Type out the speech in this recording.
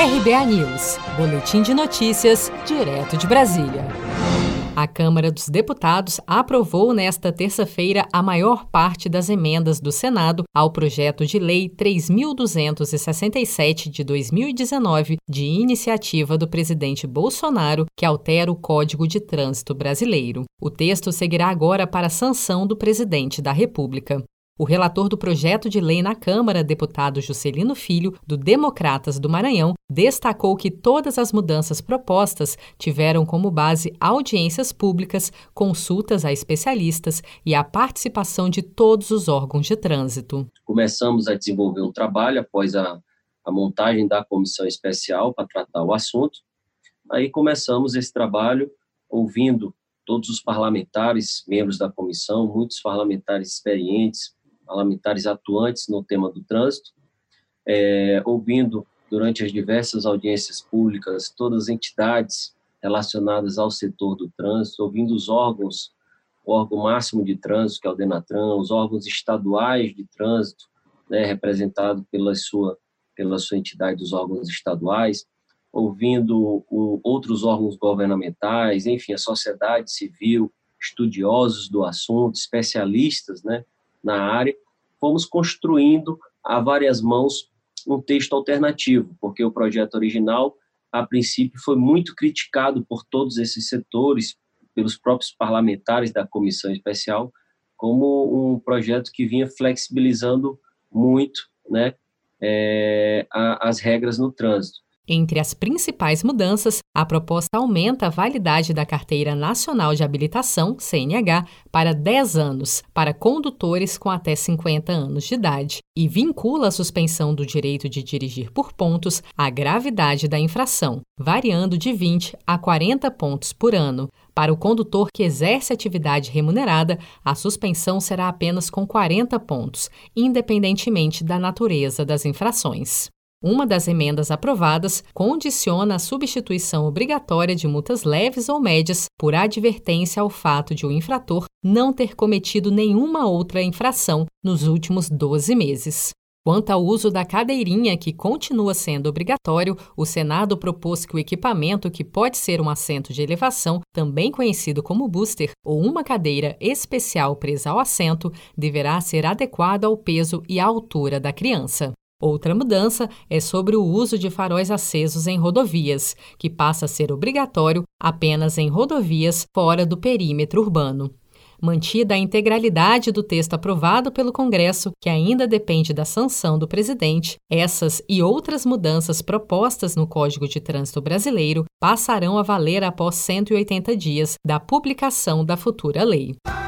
RBA News, Boletim de Notícias, direto de Brasília. A Câmara dos Deputados aprovou nesta terça-feira a maior parte das emendas do Senado ao projeto de lei 3267 de 2019, de iniciativa do presidente Bolsonaro, que altera o Código de Trânsito Brasileiro. O texto seguirá agora para a sanção do presidente da República. O relator do projeto de lei na Câmara, deputado Juscelino Filho, do Democratas do Maranhão, destacou que todas as mudanças propostas tiveram como base audiências públicas, consultas a especialistas e a participação de todos os órgãos de trânsito. Começamos a desenvolver um trabalho após a, a montagem da comissão especial para tratar o assunto. Aí começamos esse trabalho ouvindo todos os parlamentares, membros da comissão, muitos parlamentares experientes, parlamentares atuantes no tema do trânsito, é, ouvindo durante as diversas audiências públicas todas as entidades relacionadas ao setor do trânsito, ouvindo os órgãos, o órgão máximo de trânsito, que é o Denatran, os órgãos estaduais de trânsito, né, representado pela sua, pela sua entidade dos órgãos estaduais, ouvindo o, outros órgãos governamentais, enfim, a sociedade civil, estudiosos do assunto, especialistas, né, na área, fomos construindo a várias mãos um texto alternativo, porque o projeto original, a princípio, foi muito criticado por todos esses setores, pelos próprios parlamentares da comissão especial, como um projeto que vinha flexibilizando muito né, é, a, as regras no trânsito. Entre as principais mudanças, a proposta aumenta a validade da Carteira Nacional de Habilitação, CNH, para 10 anos, para condutores com até 50 anos de idade, e vincula a suspensão do direito de dirigir por pontos à gravidade da infração, variando de 20 a 40 pontos por ano. Para o condutor que exerce atividade remunerada, a suspensão será apenas com 40 pontos, independentemente da natureza das infrações. Uma das emendas aprovadas condiciona a substituição obrigatória de multas leves ou médias por advertência ao fato de o infrator não ter cometido nenhuma outra infração nos últimos 12 meses. Quanto ao uso da cadeirinha, que continua sendo obrigatório, o Senado propôs que o equipamento, que pode ser um assento de elevação, também conhecido como booster, ou uma cadeira especial presa ao assento, deverá ser adequado ao peso e à altura da criança. Outra mudança é sobre o uso de faróis acesos em rodovias, que passa a ser obrigatório apenas em rodovias fora do perímetro urbano. Mantida a integralidade do texto aprovado pelo Congresso, que ainda depende da sanção do presidente, essas e outras mudanças propostas no Código de Trânsito Brasileiro passarão a valer após 180 dias da publicação da futura lei.